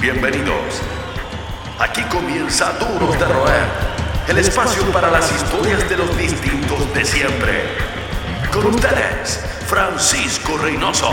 Bienvenidos. Aquí comienza Duros de Roer, el espacio para las historias de los distintos de siempre. Con ustedes, Francisco Reynoso.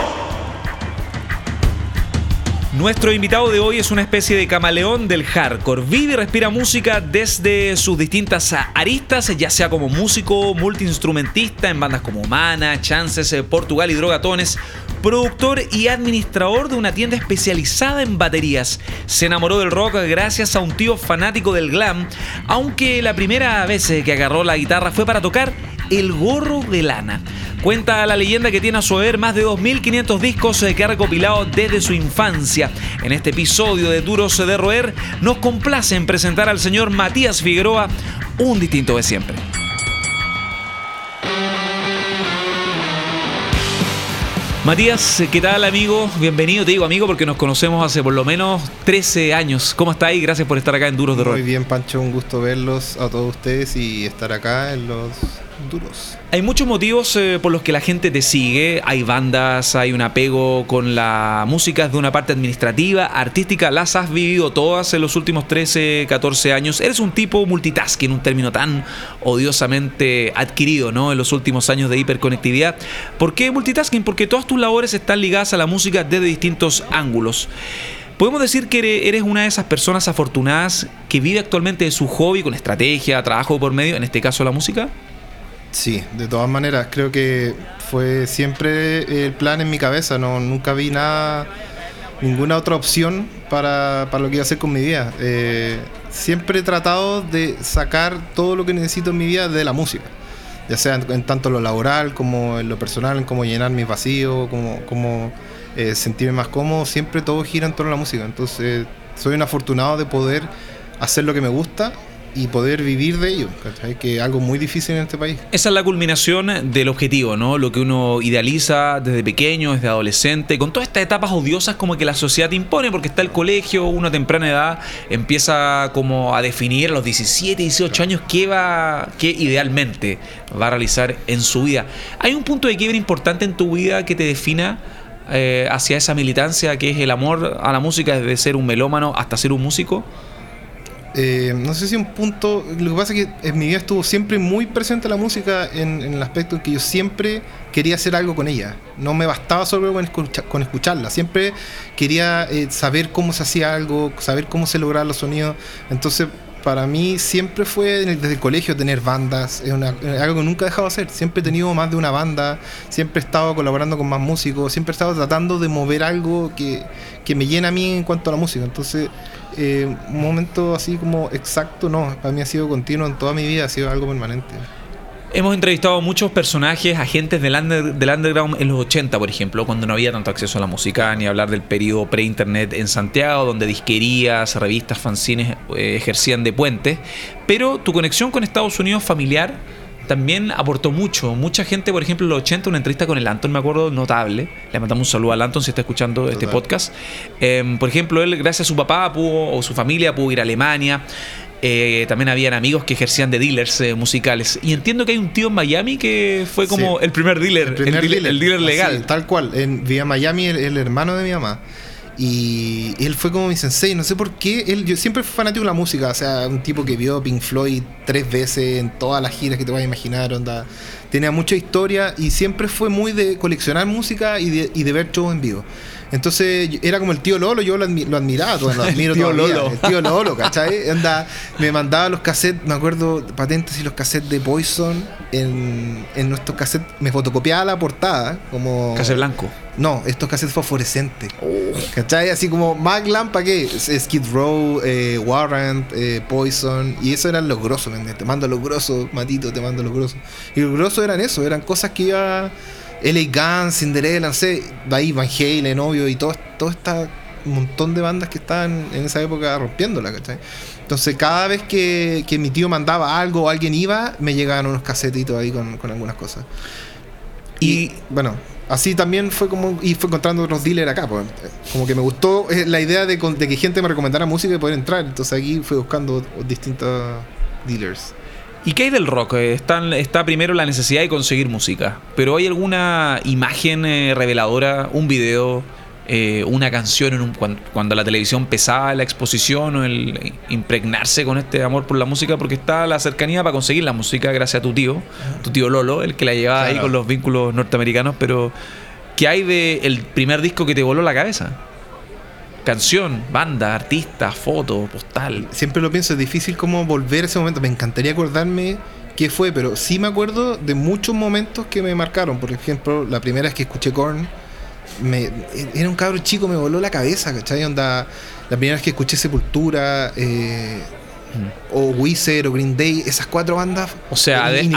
Nuestro invitado de hoy es una especie de camaleón del hardcore. Vive y respira música desde sus distintas aristas, ya sea como músico, multiinstrumentista en bandas como Mana, Chances, eh, Portugal y Drogatones, productor y administrador de una tienda especializada en baterías. Se enamoró del rock gracias a un tío fanático del glam, aunque la primera vez que agarró la guitarra fue para tocar el gorro de lana. Cuenta la leyenda que tiene a su haber más de 2.500 discos que ha recopilado desde su infancia. En este episodio de Duros de Roer nos complace en presentar al señor Matías Figueroa, un distinto de siempre. Matías, ¿qué tal amigo? Bienvenido, te digo amigo porque nos conocemos hace por lo menos 13 años. ¿Cómo estáis? Gracias por estar acá en Duros de Roer. Muy bien, Pancho, un gusto verlos a todos ustedes y estar acá en los Hay muchos motivos eh, por los que la gente te sigue. Hay bandas, hay un apego con la música de una parte administrativa, artística. Las has vivido todas en los últimos 13, 14 años. Eres un tipo multitasking, un término tan odiosamente adquirido ¿no? en los últimos años de hiperconectividad. ¿Por qué multitasking? Porque todas tus labores están ligadas a la música desde distintos ángulos. ¿Podemos decir que eres una de esas personas afortunadas que vive actualmente de su hobby con estrategia, trabajo por medio, en este caso la música? Sí, de todas maneras, creo que fue siempre el plan en mi cabeza, no nunca vi nada, ninguna otra opción para, para lo que iba a hacer con mi vida. Eh, siempre he tratado de sacar todo lo que necesito en mi vida de la música, ya sea en, tanto lo laboral como en lo personal, en cómo llenar mis vacíos, como, como eh, sentirme más cómodo, siempre todo gira en torno a la música. Entonces, soy un afortunado de poder hacer lo que me gusta y poder vivir de ello, que es algo muy difícil en este país. Esa es la culminación del objetivo, ¿no? Lo que uno idealiza desde pequeño, desde adolescente, con todas estas etapas odiosas como que la sociedad te impone, porque está el colegio, una temprana edad empieza como a definir a los 17, 18 años qué va, qué idealmente va a realizar en su vida. ¿Hay un punto de quiebre importante en tu vida que te defina? Eh, hacia esa militancia que es el amor a la música desde ser un melómano hasta ser un músico? Eh, no sé si un punto. Lo que pasa es que en mi vida estuvo siempre muy presente la música en, el aspecto en que yo siempre quería hacer algo con ella. No me bastaba solo con, escucharla. Siempre quería eh, saber cómo se hacía algo, saber cómo se lograban los sonidos. Entonces, para mí siempre fue desde el colegio tener bandas. Es, algo que nunca he dejado de hacer. Siempre he tenido más de una banda. Siempre he estado colaborando con más músicos. Siempre he estado tratando de mover algo que, que me llena a mí en cuanto a la música. Entonces eh, un momento así como exacto, no, para mí ha sido continuo en toda mi vida, ha sido algo permanente. Hemos entrevistado muchos personajes, agentes del, del underground en los 80, por ejemplo, cuando no había tanto acceso a la música, ni hablar del periodo pre-internet en Santiago, donde disquerías, revistas, fanzines eh, ejercían de puente. Pero tu conexión con Estados Unidos familiar también aportó mucho. Mucha gente, por ejemplo, en los 80, una entrevista con el Anton, me acuerdo, notable. Le mandamos un saludo al Anton si está escuchando este podcast. Em, por ejemplo, él, gracias a su papá pudo, o su familia, pudo ir a Alemania. Eh, también habían amigos que ejercían de dealers eh, musicales. Y entiendo que hay un tío en Miami que fue como el primer dealer, el, dealer, legal. tal cual. En Vía Miami, el, hermano de mi mamá. Y él fue como mi sensei, no sé por qué. Él, yo siempre fui fanático de la música, o sea, un tipo que vio Pink Floyd tres veces en todas las giras que te vas a imaginar, onda. Tenía mucha historia y siempre fue muy de coleccionar música y de, y de ver shows en vivo. Entonces era como el tío Lolo, yo lo, admiraba, lo admiro el tío Lolo. El tío Lolo, ¿cachai? Anda, me mandaba los cassettes, me acuerdo, patentes y los cassettes de Poison en, en nuestros cassettes, me fotocopiaba la portada, como... Cassette blanco. No, estos cassettes fosforescentes. Oh. ¿Cachai? Así como Maglam, ¿para qué? Skid Row, eh, Warrant, eh, Poison. Y eso eran los grosos, ¿me Te mando los grosos, Matito, te mando los grosos. Y los grosos eran eso, eran cosas que iba L.A. Guns, Cinderella, no sé, ahí Van Halen, obvio, y todo, todo este montón de bandas que estaban en esa época rompiéndola, ¿cachai? Entonces, cada vez que, mi tío mandaba algo o alguien iba, me llegaban unos casetitos ahí con, algunas cosas. Y, bueno, así también fue como y fue encontrando otros dealers acá pues. como que me gustó eh, la idea de, de, que gente me recomendara música y poder entrar entonces aquí fui buscando distintos dealers ¿Y qué hay del rock? Está, está primero la necesidad de conseguir música, pero ¿hay alguna imagen eh, reveladora, un video, eh, una canción en un, cuando, cuando, la televisión pesaba la exposición o el impregnarse con este amor por la música, porque está la cercanía para conseguir la música gracias a tu tío, tu tío Lolo, el que la llevaba ahí con los vínculos norteamericanos, pero ¿qué hay de el primer disco que te voló la cabeza? Canción, banda, artista, foto, postal. Siempre lo pienso, es difícil como volver a ese momento. Me encantaría acordarme qué fue, pero sí me acuerdo de muchos momentos que me marcaron. Por ejemplo, la primera vez que escuché Korn me, era un cabro chico, me voló la cabeza, ¿cachai? Onda, la primera vez que escuché Sepultura, eh, o Wizard o Green Day, esas cuatro bandas. O sea, ADN,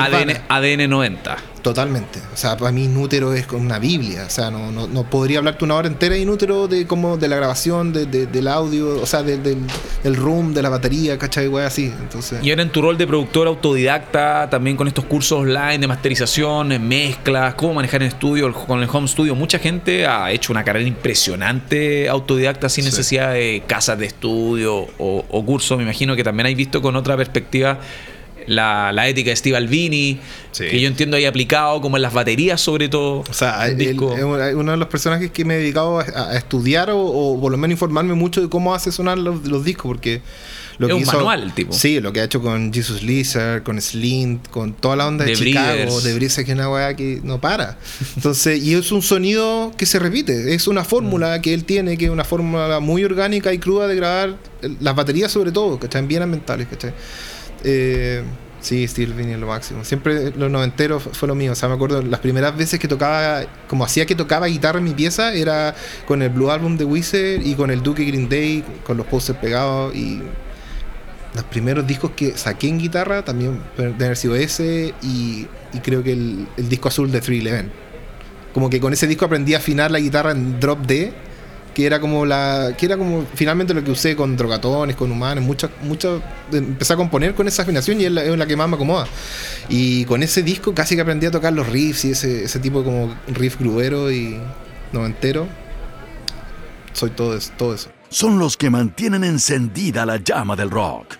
ADN 90. Totalmente. O sea, para mí Inútero es como una Biblia. O sea, no, no, no, podría hablarte una hora entera de Inútero de como de la grabación, de, del audio, o sea, del, del room, de la batería, ¿cachai? Güey, así. Entonces... Y ahora en tu rol de productor autodidacta, también con estos cursos online de masterización, mezclas, cómo manejar en estudio, con el home studio. Mucha gente ha hecho una carrera impresionante autodidacta sin necesidad de casas de estudio o, o cursos. Me imagino que también hay visto con otra perspectiva la, la, ética de Steve Albini, que yo entiendo ahí aplicado, como en las baterías sobre todo. O sea, uno de los personajes que me he dedicado a, estudiar o, por lo menos informarme mucho de cómo hace sonar los, discos, porque lo es que un manual el tipo. Sí, lo que ha hecho con Jesus Lizard, con Slint, con toda la onda de, Chicago, de Brisa, que es una weá que no para. Entonces, y es un sonido que se repite, es una fórmula mm. que él tiene, que es una fórmula muy orgánica y cruda de grabar las baterías sobre todo, que están bien ambientales, ¿cachai? Eh, sí, Steve Albini es lo máximo. Siempre los noventeros fue lo mío. O sea, me acuerdo las primeras veces que tocaba, como hacía que tocaba guitarra en mi pieza, era con el Blue Album de Wizard y con el Duke Green Day, con los posters pegados. Y los primeros discos que saqué en guitarra también deben haber sido ese y, creo que el, el disco azul de 311. Como que con ese disco aprendí a afinar la guitarra en drop D que era como la que era como finalmente lo que usé con drogatones, con humanos, muchas muchas empecé a componer con esa afinación y es la, que más me acomoda. Y con ese disco casi que aprendí a tocar los riffs y ese, ese tipo como riff grubero y noventero. Soy todo eso, todo eso. Son los que mantienen encendida la llama del rock.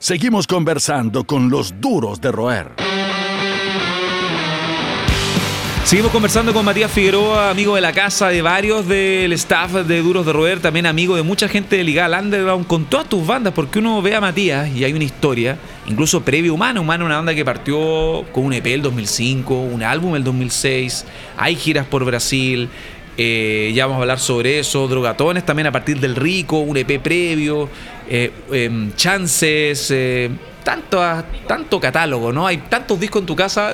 Seguimos conversando con los duros de roer. Seguimos conversando con Matías Figueroa, amigo de la casa de varios del staff de Duros de Roer, también amigo de mucha gente de Liga Underground, con todas tus bandas, porque uno ve a Matías y hay una historia, incluso previo Humano, Humano, una banda que partió con un EP el 2005, un álbum el 2006, hay giras por Brasil, eh, ya vamos a hablar sobre eso, Drogatones también a partir del Rico, un EP previo, eh, em, Chances eh, tanto, tanto catálogo, ¿no? Hay tantos discos en tu casa,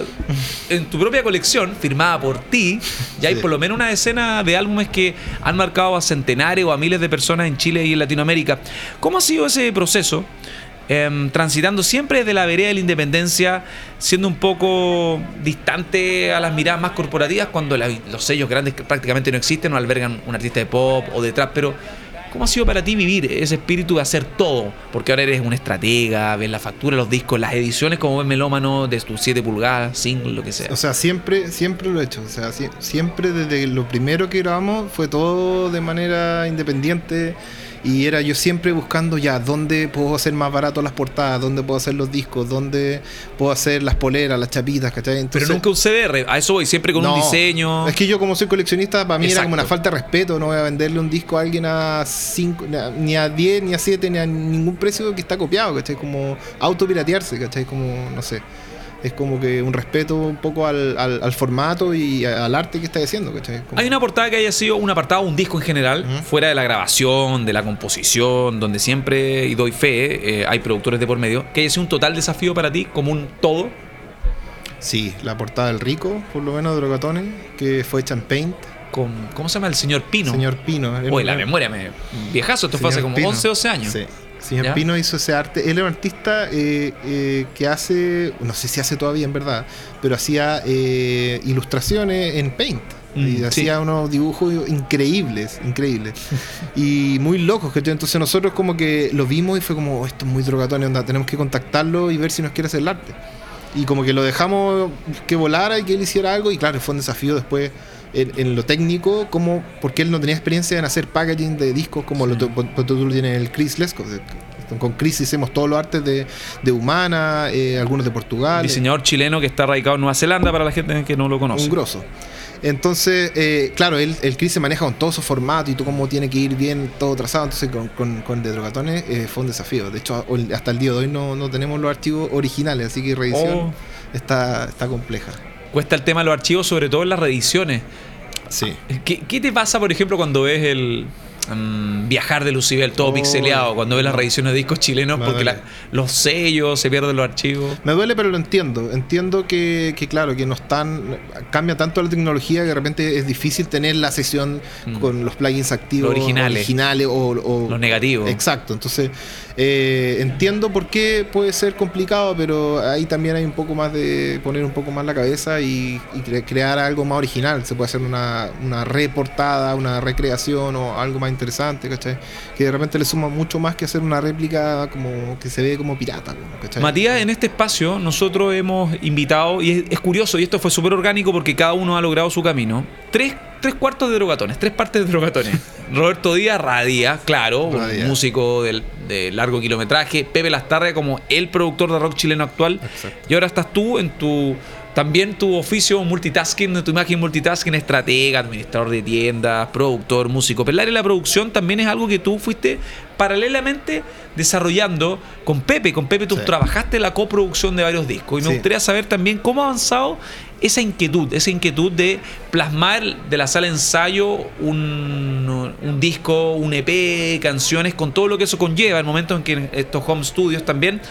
en tu propia colección, firmada por ti, y hay por lo menos una decena de álbumes que han marcado a centenares o a miles de personas en Chile y en Latinoamérica. ¿Cómo ha sido ese proceso? Em, transitando siempre desde la vereda de la independencia, siendo un poco distante a las miradas más corporativas, cuando los sellos grandes prácticamente no existen o albergan un artista de pop o de trap, pero ¿Cómo ha sido para ti vivir ese espíritu de hacer todo? Porque ahora eres un estratega, ves la factura, los discos, las ediciones como ves melómano de tus 7 pulgadas, single, lo que sea. O sea, siempre, siempre lo he hecho. O sea, siempre desde lo primero que grabamos fue todo de manera independiente y era yo siempre buscando ya dónde puedo hacer más barato las portadas, dónde puedo hacer los discos, dónde puedo hacer las poleras, las chapitas, ¿cachai? Pero nunca un CDR, a eso voy, siempre con un diseño. Es que yo como soy coleccionista, para mí era como una falta de respeto, no voy a venderle un disco a alguien a 5, ni a 10, ni a 7, ni a ningún precio que está copiado, ¿cachai? Como autopiratearse, ¿cachai? Como, no sé es como que un respeto un poco al, al, formato y al arte que está haciendo. Hay una portada que haya sido un apartado, un disco en general, fuera de la grabación, de la composición, donde siempre, y doy fe, eh, hay productores de por medio, que haya sido un total desafío para ti, como un todo. Sí, la portada del Rico, por lo menos de Drogatones, que fue hecha en Paint. Con, ¿Cómo se llama? El señor Pino. Señor Pino. Uy, la memoria me. Viejazo, esto fue hace como 11, 12 años. Sí. Señor Pino hizo ese arte. Él era un artista eh, eh, que hace, no sé si hace todavía en verdad, pero hacía eh, ilustraciones en Paint. Mm, y hacía unos dibujos increíbles, increíbles. y muy locos, que Entonces nosotros como que lo vimos y fue como, oh, esto es muy drogatón, tenemos que contactarlo y ver si nos quiere hacer el arte. Y como que lo dejamos que volara y que él hiciera algo, y claro, fue un desafío después en, lo técnico, como porque él no tenía experiencia en hacer packaging de discos como lo, tú, lo tienes el Chris Lesco. Con Chris hicimos todos los artes de, de Humana, eh, algunos de Portugal. Diseñador chileno que está radicado en Nueva Zelanda para la gente que no lo conoce. Un grosso. Entonces, eh, claro, él, el Chris se maneja con todo su formato y todo cómo tiene que ir bien, todo trazado. Entonces, con, con, con De Drogatones eh, fue un desafío. De hecho, hasta el día de hoy no, no tenemos los archivos originales, así que reedición Oh. está, está compleja. Cuesta el tema de los archivos, sobre todo en las reediciones. Sí. ¿Qué, qué te pasa, por ejemplo, cuando ves el mm, viajar de Lucibel todo Oh, pixeleado? Cuando ves las reediciones de discos chilenos, porque la- los sellos, se pierden los archivos. Me duele, pero lo entiendo. Entiendo que, que, claro, que no están. Cambia tanto la tecnología que de repente es difícil tener la sesión Mm. con los plugins activos. Los originales. originales o, o- Los negativos. Exacto. Entonces, eh, entiendo por qué puede ser complicado, pero ahí también hay un poco más de poner un poco más la cabeza y, y cre- crear algo más original. Se puede hacer una, una reportada, una recreación o algo más interesante, ¿cachai? Que de repente le suma mucho más que hacer una réplica como que se ve como pirata, ¿cachai? Matías, en este espacio nosotros hemos invitado, y es, es curioso, y esto fue súper orgánico porque cada uno ha logrado su camino, tres, tres cuartos de drogatones, tres partes de drogatones. Roberto Díaz, Radía, claro, un músico del- de, largo kilometraje, Pepe Lastarria como el productor de rock chileno actual, Exacto. y ahora estás tú en tu... También tu oficio multitasking, tu imagen multitasking, estratega, administrador de tiendas, productor, músico. Pero el área de la producción también es algo que tú fuiste paralelamente desarrollando con Pepe. Con Pepe tú Sí. trabajaste la coproducción de varios discos. Y me Sí. gustaría saber también cómo ha avanzado esa inquietud, esa inquietud de plasmar de la sala de ensayo un, un disco, un EP, canciones, con todo lo que eso conlleva. El momento en que estos home studios también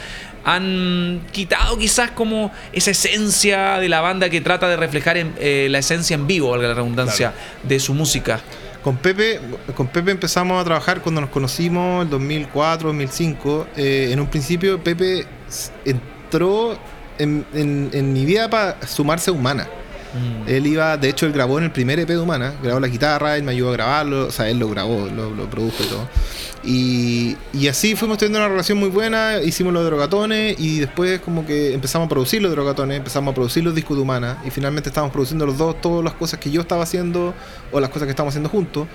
han quitado quizás como esa esencia de la banda que trata de reflejar en, eh, la esencia en vivo, valga la redundancia, de su música. Con Pepe, con Pepe empezamos a trabajar cuando nos conocimos, el 2004, 2005. Eh, en un principio Pepe entró en, en- en mi vida para sumarse a Humana. Él iba, de hecho, él grabó en el primer EP de Humana, grabó la guitarra, él me ayudó a grabarlo, o sea, él lo grabó, lo, lo produjo y todo. Y, y así fuimos teniendo una relación muy buena, hicimos los drogatones y después como que empezamos a producir los drogatones, empezamos a producir los discos de Humana y finalmente estábamos produciendo los dos, todas las cosas que yo estaba haciendo o las cosas que estábamos haciendo juntos.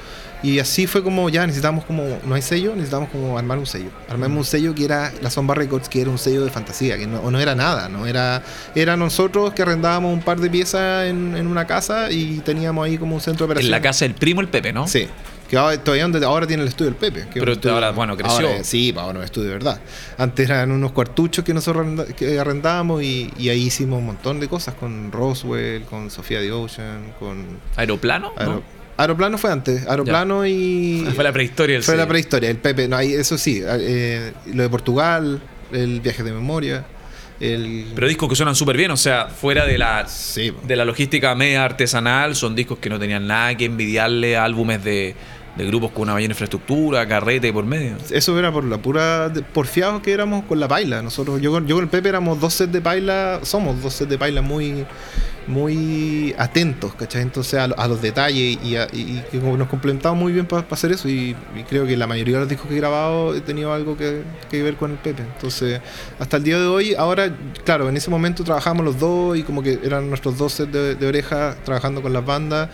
Y así fue como ya necesitamos como, no hay sello, necesitamos como armar un sello. Armamos un sello que era la Zomba Records, que era un sello de fantasía, que no, no era nada, no era, era nosotros que arrendábamos un par de piezas en, en una casa y teníamos ahí como un centro de En operaciones. la casa del primo, el Pepe, ¿no? Sí. Que ahora, todavía donde, ahora tiene el estudio del Pepe. que Pero estudio- ahora, bueno, creció. ahora, sí, ahora es un estudio de verdad. Antes eran unos cuartuchos que nosotros arrenda- que arrendábamos y, y ahí hicimos un montón de cosas con Roswell, con Sofía the Ocean, con... ¿Aeroplano? Aero- ¿no? Aeroplano fue antes, Aeroplano y... Fue la prehistoria del Fue la prehistoria, el Pepe, no, ahí, eso sí, eh, lo de Portugal, el viaje de memoria, el... Pero discos que suenan súper bien, o sea, fuera de la, Sí, de la logística media artesanal, son discos que no tenían nada que envidiarle a álbumes de, de grupos con una mayor infraestructura, carrete por medio. Eso era por la pura porfiados que éramos con la paila. Nosotros, yo, con- yo con el Pepe éramos dos sets de paila, somos dos sets de paila muy, muy atentos, ¿cachai? Entonces a, lo- a los detalles y, a- y- nos complementamos muy bien para hacer eso y, y creo que la mayoría de los discos que he grabado he tenido algo que, que ver con el Pepe. Entonces, hasta el día de hoy, ahora, claro, en ese momento trabajamos los dos y como que eran nuestros dos sets de, de oreja trabajando con las bandas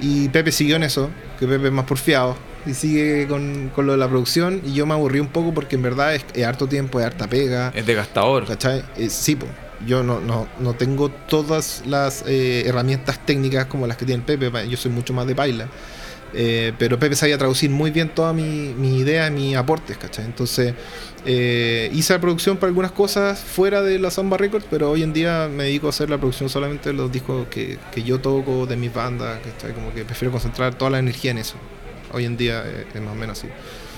y Pepe siguió en eso, que Pepe es más porfiado y sigue con, con lo de la producción y yo me aburrí un poco porque en verdad es, es harto tiempo, es harta pega. Es desgastador. ¿Cachai? Eh, sí, po. Yo no, no, no tengo todas las eh, herramientas técnicas como las que tiene Pepe, yo soy mucho más de baila. Eh, pero Pepe sabía traducir muy bien todas mis mi ideas, mis aportes, ¿cachai? Entonces eh, hice la producción para algunas cosas fuera de la Samba Records, pero hoy en día me dedico a hacer la producción solamente de los discos que, que yo toco, de mis bandas, ¿cachai? Como que prefiero concentrar toda la energía en eso. Hoy en día es más o menos así.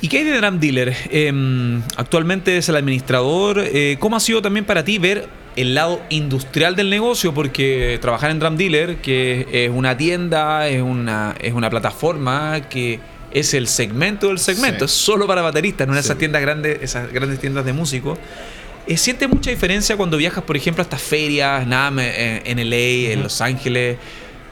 ¿Y qué hay de Drum Dealer? Eh, actualmente es el administrador. ¿Cómo ha sido también para ti ver el lado industrial del negocio? Porque trabajar en Drum Dealer, que es una tienda, es una, es una plataforma que es el segmento del segmento, Sí. es solo para bateristas, no en Sí. esas tiendas grandes, esas grandes tiendas de músicos. Eh, ¿Sientes mucha diferencia cuando viajas, por ejemplo, a estas ferias, NAM, eh, en LA, en Los Ángeles?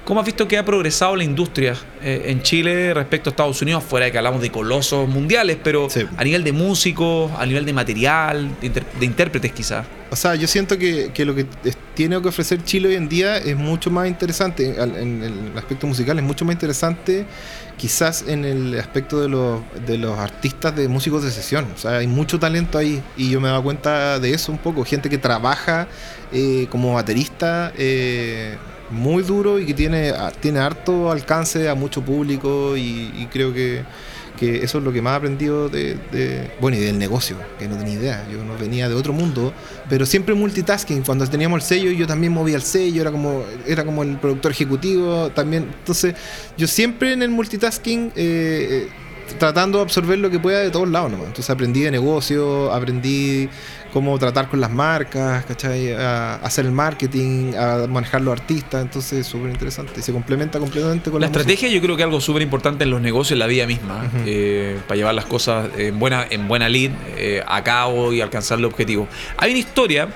¿Cómo has visto que ha progresado la industria eh, en Chile respecto a Estados Unidos? Fuera de que hablamos de colosos mundiales, pero Sí. a nivel de músicos, a nivel de material, de, inter- de intérpretes quizás. O sea, yo siento que, que lo que tiene que ofrecer Chile hoy en día es mucho más interesante, en el aspecto musical es mucho más interesante quizás en el aspecto de los, de los artistas de músicos de sesión. O sea, hay mucho talento ahí y yo me he dado cuenta de eso un poco. Gente que trabaja eh, como baterista eh, muy duro y que tiene, tiene harto alcance a mucho público y, creo que, que eso es lo que más he aprendido de, de- bueno, y del negocio, que no tenía idea, yo no venía de otro mundo, pero siempre multitasking, cuando teníamos el sello yo también movía el sello, era como, era como el productor ejecutivo también, entonces yo siempre en el multitasking... eh, eh, tratando de absorber lo que pueda de todos lados nomás. Entonces aprendí de negocio, aprendí cómo tratar con las marcas, ¿cachai? A hacer el marketing, a manejar los artistas, entonces súper interesante. Se complementa completamente con La la, música. estrategia yo creo que es algo súper importante en los negocios, en la vida misma, eh, para llevar las cosas en buena, en buena lead eh, a cabo y alcanzar el objetivo. Hay una historia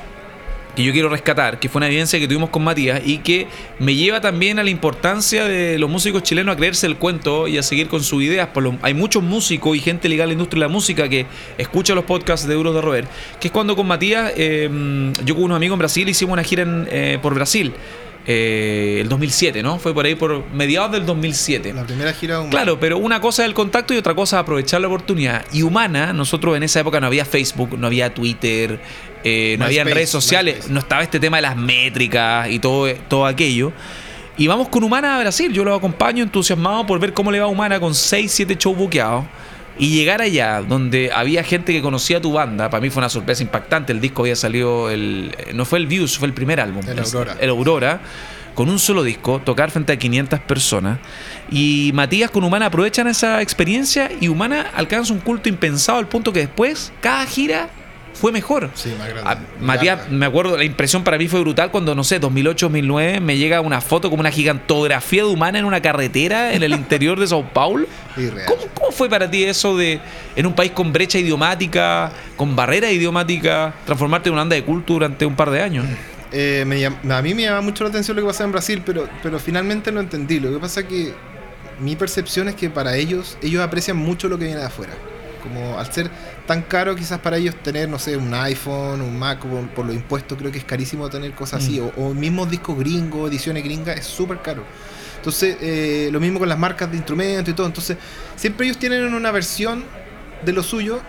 que yo quiero rescatar, que fue una evidencia que tuvimos con Matías y que me lleva también a la importancia de los músicos chilenos a creerse el cuento y a seguir con sus ideas. Por lo- hay muchos músicos y gente ligada a la industria de la música que escucha los podcasts de Euros de Robert, que es cuando con Matías, eh, yo con unos amigos en Brasil hicimos una gira en, eh, por Brasil. Eh, el 2007, ¿no? Fue por ahí por mediados del 2007. La primera gira humana. Claro, pero una cosa es el contacto y otra cosa es aprovechar la oportunidad. Y humana, nosotros en esa época no había Facebook, no había Twitter, eh, no había redes sociales, no estaba este tema de las métricas y todo, todo aquello. Y vamos con Humana a Brasil. Yo lo acompaño entusiasmado por ver cómo le va a Humana con 6, 7 shows buqueados. Y llegar allá, donde había gente que conocía tu banda, para mí fue una sorpresa impactante. El disco había salido, el, no fue el Views, fue el primer álbum. El Aurora. El Aurora, con un solo disco, tocar frente a 500 personas. Y Matías con Humana aprovechan esa experiencia y Humana alcanza un culto impensado al punto que después, cada gira fue mejor. Sí, más grande. A- Matías, Grande. me acuerdo, la impresión para mí fue brutal cuando, no sé, 2008, 2009, me llega una foto como una gigantografía de humana en una carretera en el interior de Sao Paulo. ¿Cómo, cómo fue para ti eso de, en un país con brecha idiomática, con barrera idiomática, transformarte en una banda de culto durante un par de años? Eh, me llam- a mí me llama mucho la atención lo que pasaba en Brasil, pero, pero finalmente lo entendí. Lo que pasa es que mi percepción es que para ellos, ellos aprecian mucho lo que viene de afuera. Como al ser tan caro quizás para ellos tener, no sé, un iPhone, un Mac, por, por los impuestos creo que es carísimo tener cosas así. Mm. O, o mismos discos gringos, ediciones gringas, es súper caro. Entonces, eh, lo mismo con las marcas de instrumentos y todo. Entonces, siempre ellos tienen una versión de lo suyo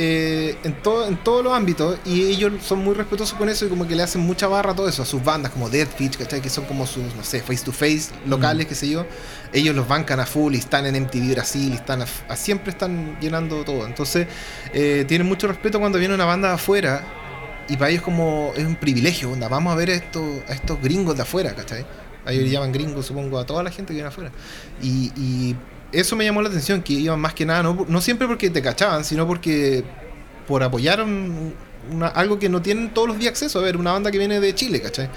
eh, en, todo, en todos los ámbitos y ellos son muy respetuosos con eso y como que le hacen mucha barra a todo eso, a sus bandas como Dead Pitch, ¿cachai? Que son como sus, no sé, face to face locales, qué sé yo. Ellos los bancan a full y están en MTV Brasil y están a, a- siempre están llenando todo. Entonces, eh, tienen mucho respeto cuando viene una banda de afuera y para ellos como es un privilegio, onda, vamos a ver a estos, a estos gringos de afuera, ¿cachai? A ellos le llaman gringos, supongo, a toda la gente que viene afuera. Y, y eso me llamó la atención, que iban más que nada, no, siempre porque te cachaban, sino porque por apoyar un- algo que no tienen todos los días acceso a ver, una banda que viene de Chile, ¿cachai?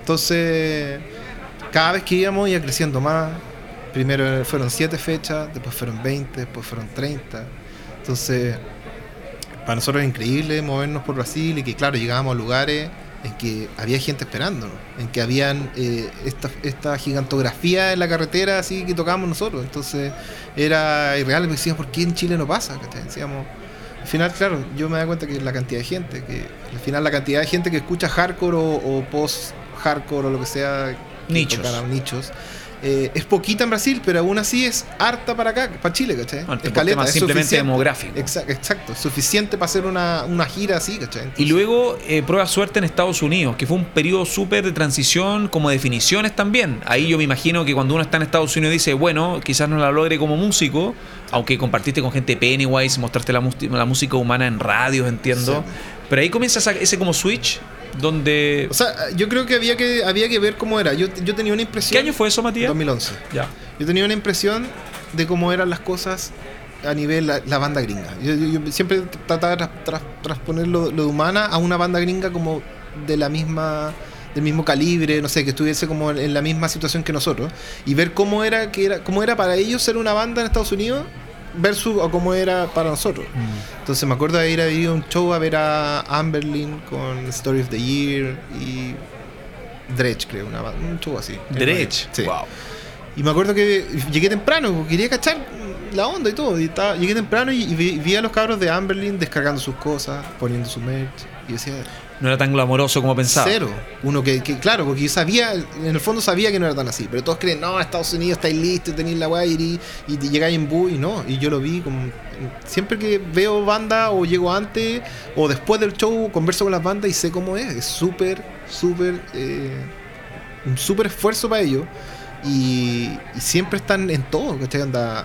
Entonces, cada vez que íbamos iba creciendo más. Primero fueron 7 fechas, después fueron 20, después fueron 30. Entonces, para nosotros era increíble movernos por Brasil y que, claro, llegábamos a lugares en que había gente esperándonos, en que habían eh, esta, esta gigantografía en la carretera así que tocábamos nosotros. Entonces, era irreal, porque decíamos, ¿por qué en Chile no pasa? Decíamos, al final, claro, yo me da cuenta que la cantidad de gente, que al final la cantidad de gente que escucha hardcore o, o post-hardcore o lo que sea, Nichos. tocaran nichos, eh, es poquita en Brasil, pero aún así es harta para acá, para Chile, ¿cachai? Bueno, Es por caleta, temas es simplemente suficiente. demográficos. Exacto, exacto, suficiente para hacer una, una gira así, ¿cachai? Y luego eh, prueba suerte en Estados Unidos, que fue un periodo súper de transición, como definiciones también. Ahí yo me imagino que cuando uno está en Estados Unidos dice, bueno, quizás no la logre como músico, aunque compartiste con gente Pennywise, mostraste la, la música humana en radios, entiendo. Sí. Pero ahí comienza ese como switch, donde... O sea, yo creo que había que, había que ver cómo era. Yo, yo tenía una impresión. ¿Qué año fue eso, Matías? 2011. Ya. Yo tenía una impresión de cómo eran las cosas a nivel la, la banda gringa. Yo, yo- yo siempre trataba de tras- transponer lo, lo de humana a una banda gringa como de la misma del mismo calibre, no sé, que estuviese como en, en la misma situación que nosotros y ver cómo era que era cómo era para ellos ser una banda en Estados Unidos versus o cómo era para nosotros. Entonces me acuerdo de ir a a un show a ver a Amberlin con Story of the Year y Dredge, creo, una, un show así. Dredge. Sí. Wow. Y me acuerdo que llegué temprano, quería cachar la onda y todo. Y estaba- llegué temprano y, y vi, vi a los cabros de Amberlin descargando sus cosas, poniendo su merch. Y decía, No era tan glamoroso como pensaba. cero. Uno que, claro, porque yo sabía, en el fondo sabía que no era tan así. Pero todos creen, no, Estados Unidos estáis listos, tenéis la guay y, llegáis en bus. Y no, y yo lo vi como. Siempre que veo banda o llego antes o después del show, converso con las bandas y sé cómo es. Es súper, súper. eh, un súper esfuerzo para ellos y, y siempre están en todo, ¿cachai? Anda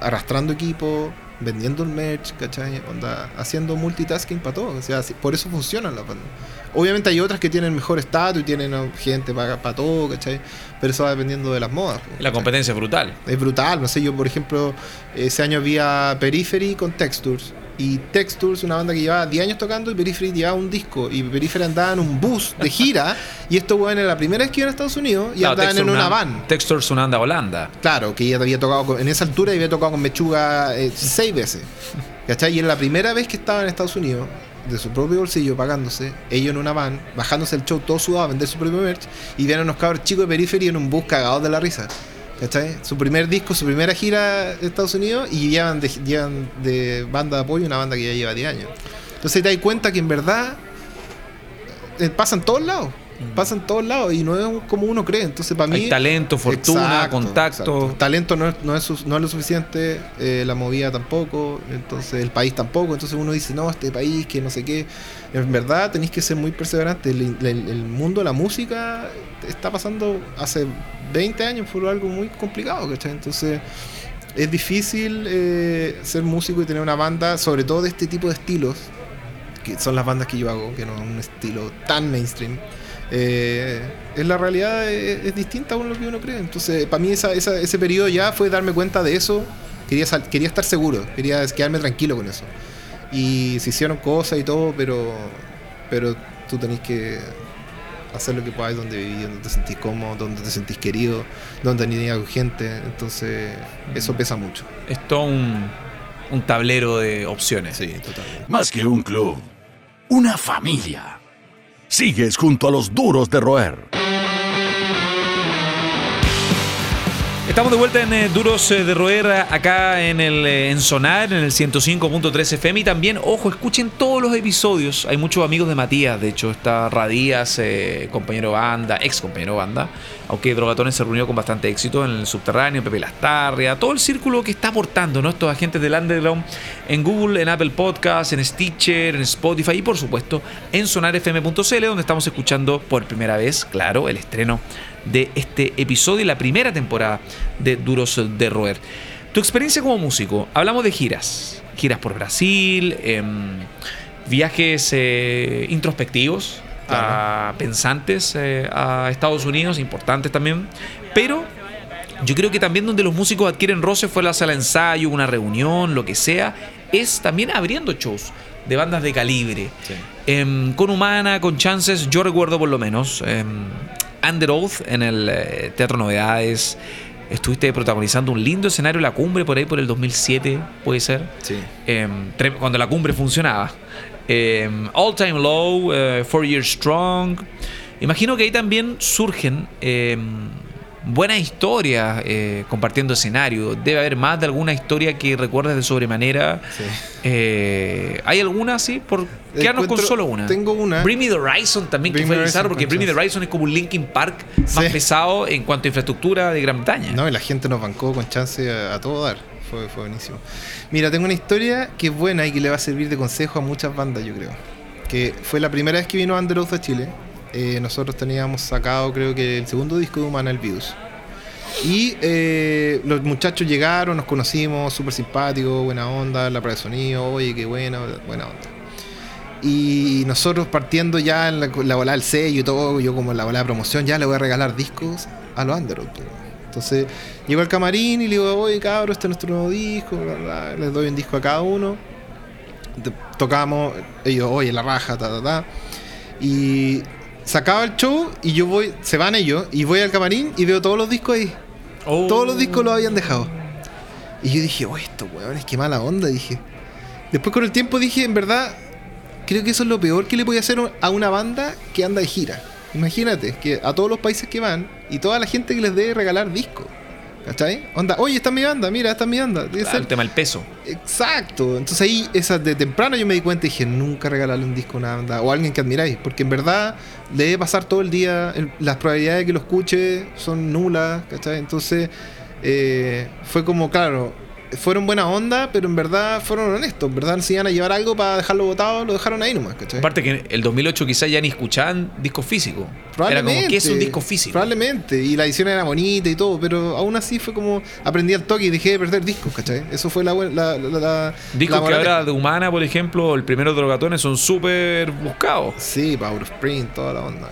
arrastrando equipo, vendiendo el merch, ¿cachai? Onda, haciendo multitasking para todo. O sea, por eso funcionan las bandas. Obviamente hay otras que tienen mejor estatus y tienen gente para, para todo, ¿cachai? Pero eso va dependiendo de las modas. La competencia es brutal. Es brutal, no sé, yo por ejemplo, ese año había Periphery con Textures. Y Textures, una banda que llevaba 10 años tocando, y Periphery llevaba un disco. Y Periphery andaba en un bus de gira. y estos weones era la primera vez que iban a Estados Unidos y Claro, andaban en una una- van. Texture es una banda Holanda. Claro, que ya había tocado con- en esa altura y había tocado con Mechuga eh, seis veces. ¿Cachai? Y era la primera vez que estaba en Estados Unidos, de su propio bolsillo, pagándose, ellos en una van, bajándose el show todo sudado a vender su propio merch, y vieron unos cabros chicos de periferia en un bus cagados de la risa. ¿Cachai? Su primer disco, su primera gira de Estados Unidos, y llevan de, llevan de banda de apoyo una banda que ya lleva 10 años. Entonces te das cuenta que en verdad eh, pasa en todos lados. Pasa en todos lados y no es como uno cree. Entonces, para mí. Hay talento, fortuna, Exacto, contacto. exacto. Talento no es, no es, no es lo suficiente, eh, la movida tampoco, entonces el país tampoco. Entonces uno dice, no, este país, que no sé qué. En verdad tenéis que ser muy perseverante. El, el- el mundo de la música está pasando hace 20 años por algo muy complicado, ¿cachai? Entonces es difícil eh, ser músico y tener una banda, sobre todo de este tipo de estilos, que son las bandas que yo hago, que no es un estilo tan mainstream. Eh, en la realidad es, es distinta a lo que uno cree. Entonces, para mí esa, esa- ese periodo ya fue darme cuenta de eso. Quería, sal- quería estar seguro, quería quedarme tranquilo con eso. Y se hicieron cosas y todo, pero, pero tú tenés que hacer lo que podáis donde vivís, donde te sentís cómodo, donde te sentís querido, donde tenés con gente. Entonces, eso pesa mucho. Es todo un, un tablero de opciones. Sí, totalmente. Más que un club, una familia. Sigues junto a los duros de roer. Estamos de vuelta en eh, Duros eh, de Roer acá en el eh, en Sonar, en el 105.3 FM y también, ojo, escuchen todos los episodios. Hay muchos amigos de Matías, de hecho está Radías, eh, compañero banda, ex compañero banda, aunque Drogatones se reunió con bastante éxito en el subterráneo, Pepe Lastarria, todo el círculo que está aportando, ¿no? Estos agentes del underground en Google, en Apple Podcasts, en Stitcher, en Spotify y por supuesto en sonarfm.cl donde estamos escuchando por primera vez, claro, el estreno de este episodio y la primera temporada de Duros de Roer. Tu experiencia como músico, hablamos de giras, giras por Brasil, em, viajes eh, introspectivos, a pensantes eh, a Estados Unidos, importantes también, pero yo creo que también donde los músicos adquieren roce fue la sala de ensayo, una reunión, lo que sea, es también abriendo shows de bandas de calibre. Em, con Humana, con Chances, yo recuerdo por lo menos, em, Under Oath en el eh, Teatro Novedades, estuviste protagonizando un lindo escenario, La Cumbre, por ahí por el 2007, puede ser. Sí. Em, cuando la cumbre funcionaba. Em, All Time Low, eh, Four Years Strong. Imagino que ahí también surgen em, buenas historias eh, compartiendo escenario. Debe haber más de alguna historia que recuerdes de sobremanera. Sí. Eh, ¿Hay alguna así? Por quedarnos con solo una. tengo una. Bring Me the Horizon también, que fue bizarro, porque Bring Me the. Horizon es como un Linkin Park más Sí. pesado en cuanto a infraestructura de Gran Bretaña. No, y la gente nos bancó con chance a, a todo dar. Fue, fue buenísimo. Mira, tengo una historia que es buena y que le va a servir de consejo a muchas bandas, yo creo. Que fue la primera vez que vino Under Oath a Chile. Eh, nosotros teníamos sacado, creo que el segundo disco de Humana, el Virus. Y eh, los muchachos llegaron, nos conocimos, súper simpáticos, buena onda, la prueba de sonido, oye, qué buena, buena onda. Y nosotros partiendo ya en la, la volada del sello y todo, yo como en la volada de promoción, ya le voy a regalar discos a los po. Entonces llego al camarín y le digo, oye cabros, este es nuestro nuevo disco, les doy un disco a cada uno. Tocamos, ellos, oye, la raja, ta, ta, ta. Y se acaba el show y yo voy, se van ellos, y voy al camarín y veo todos los discos ahí. Oh. Todos los discos los habían dejado. Y yo dije, oye, estos weones, qué mala onda, dije. Después con el tiempo dije, en verdad, creo que eso es lo peor que le voy a hacer a una banda que anda de gira. Imagínate, que a todos los países que van y toda la gente que les debe regalar discos. ¿Cachai? Onda, oye, esta es mi banda, mira, esta es mi banda. Debe Claro, ser- el tema del peso. Exacto. Entonces ahí, esa de temprano yo me di cuenta y dije, nunca regalarle un disco a una banda o a alguien que admiráis, porque en verdad le debe pasar todo el día, el- las probabilidades de que lo escuche son nulas, ¿cachai? Entonces eh, fue como, claro, fueron buena onda, pero en verdad fueron honestos. En verdad, si iban a llevar algo para dejarlo botado, lo dejaron ahí nomás, ¿cachai? Aparte que en el 2008 quizás ya ni escuchaban discos físicos. Era Probablemente. como, ¿qué es un disco físico? Probablemente. Y la edición era bonita y todo, pero aún así fue como aprendí al toque y dejé de perder discos, ¿cachai? Eso fue la buena. La, la, la- Discos que ahora de Humana, por ejemplo, el primero de Drogatones son súper buscados. Sí, Power of Print, toda la onda.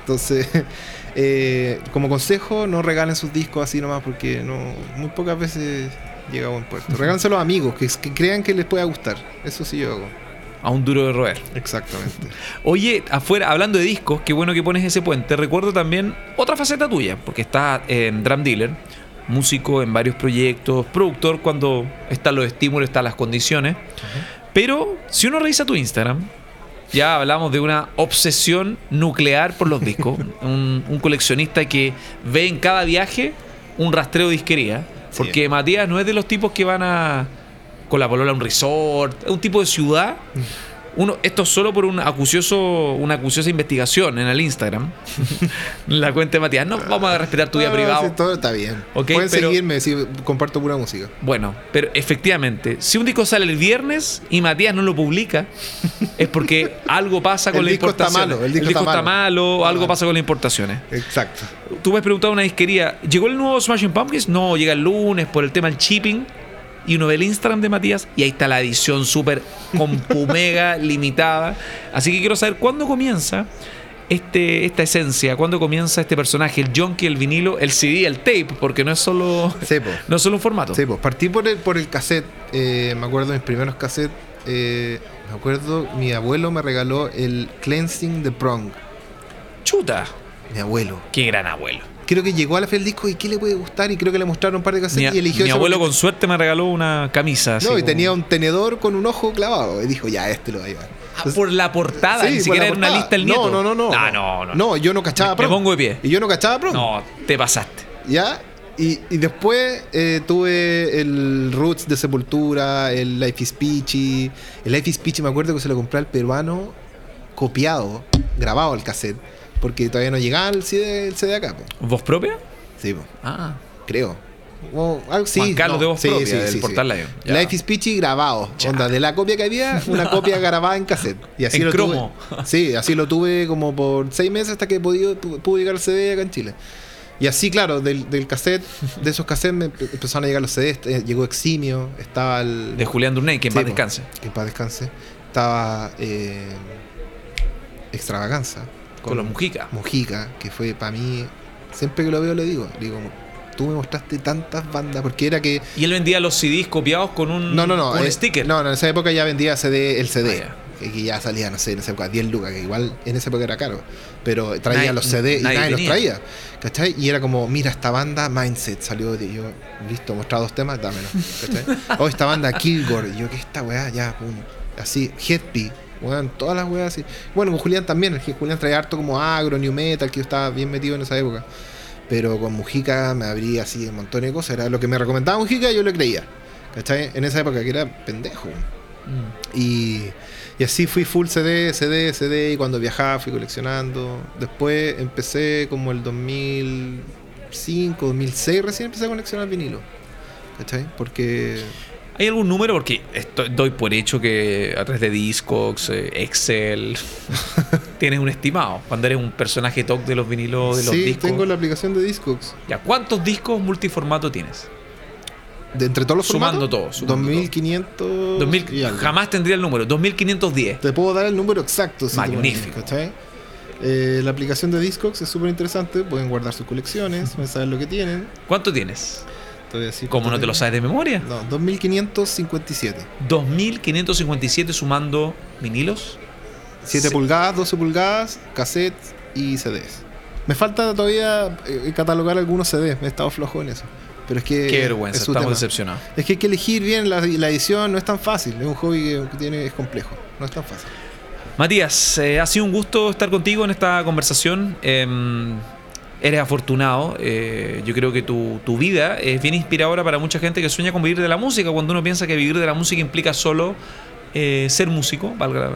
Entonces, eh, como consejo, no regalen sus discos así nomás porque no muy pocas veces llega a buen puerto. Regálanselo a amigos que, que crean que les pueda gustar. Eso sí yo hago. A un duro de roer. Exactamente. Oye, afuera, hablando de discos, qué bueno que pones ese puente. Recuerdo también otra faceta tuya, porque estás en Drum Dealer, músico en varios proyectos, productor cuando están los estímulos, están las condiciones. Pero si uno revisa tu Instagram, ya hablamos de una obsesión nuclear por los discos. un, un coleccionista que ve en cada viaje un rastreo de disquería. Sí. Porque Matías no es de los tipos que van a con la polola a un resort, es un tipo de ciudad. Uno, esto solo por un acucioso, una acuciosa investigación en el Instagram. la cuenta de Matías. No vamos a respetar tu vida Ah, privado. sí, todo está bien. Ok, Pueden pero- seguirme si comparto pura música. Bueno, pero efectivamente, si un disco sale el viernes y Matías no lo publica, es porque algo pasa con El las disco está importaciones. malo, el disco está está malo. malo, algo pasa con las importaciones. Exacto. Tú me has preguntado a una disquería, ¿llegó el nuevo Smashing Pumpkins? No, llega el lunes por el tema del shipping. Y uno ve el Instagram de Matías y ahí está la edición súper compumega, limitada. Así que quiero saber cuándo comienza este, esta esencia, cuándo comienza este personaje, el junkie, el vinilo, el CD, el tape, porque no es solo, no es solo un formato. Pues partí por el, por el cassette. eh, me acuerdo de mis primeros cassettes. eh, me acuerdo, mi abuelo me regaló el Cleansing the Prong. Chuta, Mi abuelo. qué gran abuelo. Creo que llegó a la fe del disco y qué le puede gustar. Y creo que le mostraron un par de Mi, cassettes y eligió mi abuelo con suerte me regaló una camisa. así No, y como- tenía un tenedor con un ojo clavado. Y dijo, ya, este lo va a llevar. Ah, por la portada, Sí, ni siquiera era una lista el nieto. No, no, no, no. Ah, no, no. No, yo no cachaba Me- me pongo de pie. Y yo no cachaba Prong. No, te pasaste. ¿Ya? Y, y después eh, tuve el Roots de Sepultura, el Life is Peachy. El Life is Peachy me acuerdo que se lo compré al peruano copiado, grabado al cassette, porque todavía no llegaba el CD, el CD acá. po. ¿Voz propia? Sí, po, Ah. creo. O algo sí, Juan Carlos no, de Voz sí, Propia, sí, del. Portal. Ya. Life is Peachy grabado. Ya. Onda, de la copia que había, una copia grabada en cassette. Y así En lo cromo. tuve. Sí, así lo tuve como por seis meses hasta que pude, pudo llegar el CD acá en Chile. Y así, claro, del, del cassette, de esos cassettes me empe- empezaron a llegar los CDs. eh, Llegó Eximio, estaba el. De Julián Durnay, que en Sí, paz descanse. Que en paz descanse. Estaba eh, Extravaganza. Con los Mujica. Mujica, que fue para mí. Siempre que lo veo le digo, digo, tú me mostraste tantas bandas, porque era que Y él vendía los CDs copiados con un, no, no, no. un eh, sticker. No, no, en esa época ya vendía CD, el CD. Ah, que, que ya salía, no sé, en esa época 10 lucas, que igual en esa época era caro. Pero traía Nadie- los CD y nadie nadie, los traía. ¿Cachai? Y era como, mira, esta banda Mindset salió de yo, listo, mostrado dos temas, dámelo. ¿Cachai? oh, esta banda Kilgore. Y yo, que esta weá, ya, pum. Así, Headpie. Weón, todas las weas así. Bueno, con Julián también. el que Julián traía harto como agro, new metal, que yo estaba bien metido en esa época. Pero con Mujica me abría así un montón de cosas. Era lo que me recomendaba Mujica, yo lo creía. ¿Cachai? En esa época que era pendejo. Mm. Y, y así fui full CD, CD, CD. Y cuando viajaba fui coleccionando. Después empecé como el 2005, 2006 recién empecé a coleccionar vinilo. ¿Cachai? Porque ¿Hay algún número? Porque doy por hecho que a través de Discogs, eh, Excel, tienes un estimado. Cuando eres un personaje top de los vinilos, de los sí, discos. tengo la aplicación de Discogs. Ya, ¿Cuántos discos multiformato tienes? De entre todos los Sumando formatos, todo, sumando 2500 2000 y algo. jamás tendría el número. 2510. Te puedo dar el número exacto. si Magnífico. Eh, la aplicación de Discogs es súper interesante. Pueden guardar sus colecciones, pueden saber lo que tienen. ¿Cuánto tienes? Decir ¿Cómo no te lo sabes de memoria? No, 2557. 2557 sumando vinilos. 7 Sí. pulgadas, 12 pulgadas, cassettes y CDs. Me falta todavía eh, catalogar algunos CDs. Me he estado flojo en eso. Pero es que. Qué vergüenza, es estamos tema. decepcionados. Es que hay que elegir bien la, la edición. No es tan fácil. Es un hobby que, que tiene, es complejo. No es tan fácil. Matías, eh, ha sido un gusto estar contigo en esta conversación. Em, eres afortunado. eh, yo creo que tu, tu vida es bien inspiradora para mucha gente que sueña con vivir de la música. Cuando uno piensa que vivir de la música implica solo eh, ser músico, valga,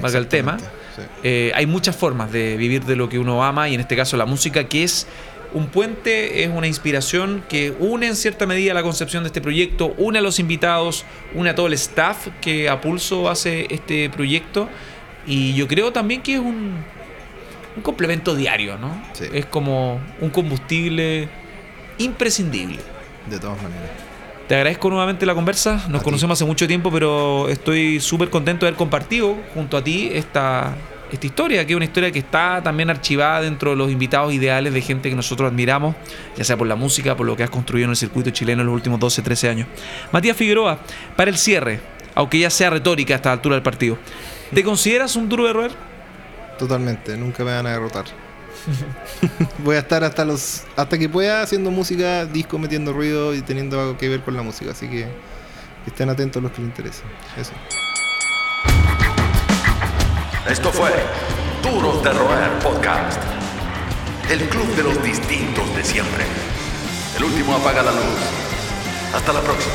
valga el tema. Sí. Eh, hay muchas formas de vivir de lo que uno ama y en este caso la música, que es Un puente es una inspiración que une en cierta medida la concepción de este proyecto, une a los invitados, une a todo el staff que a pulso hace este proyecto. Y yo creo también que es un, un complemento diario, ¿no? Sí. Es como un combustible imprescindible. De todas maneras. Te agradezco nuevamente la conversa. Nos A ti. conocemos hace mucho tiempo, pero estoy súper contento de haber compartido junto a ti esta, esta historia, que es una historia que está también archivada dentro de los invitados ideales de gente que nosotros admiramos, ya sea por la música, por lo que has construido en el circuito chileno en los últimos 12, 13 años. Matías Figueroa, para el cierre, aunque ya sea retórica a esta altura del partido, ¿te consideras un duro de roer? Totalmente, nunca me van a derrotar. Voy a estar hasta los hasta que pueda haciendo música, disco metiendo ruido y teniendo algo que ver con la música, así que estén atentos los que les interesen. Eso. Esto fue Duros de Roer Podcast. El club de los distintos de siempre. El último apaga la luz. Hasta la próxima.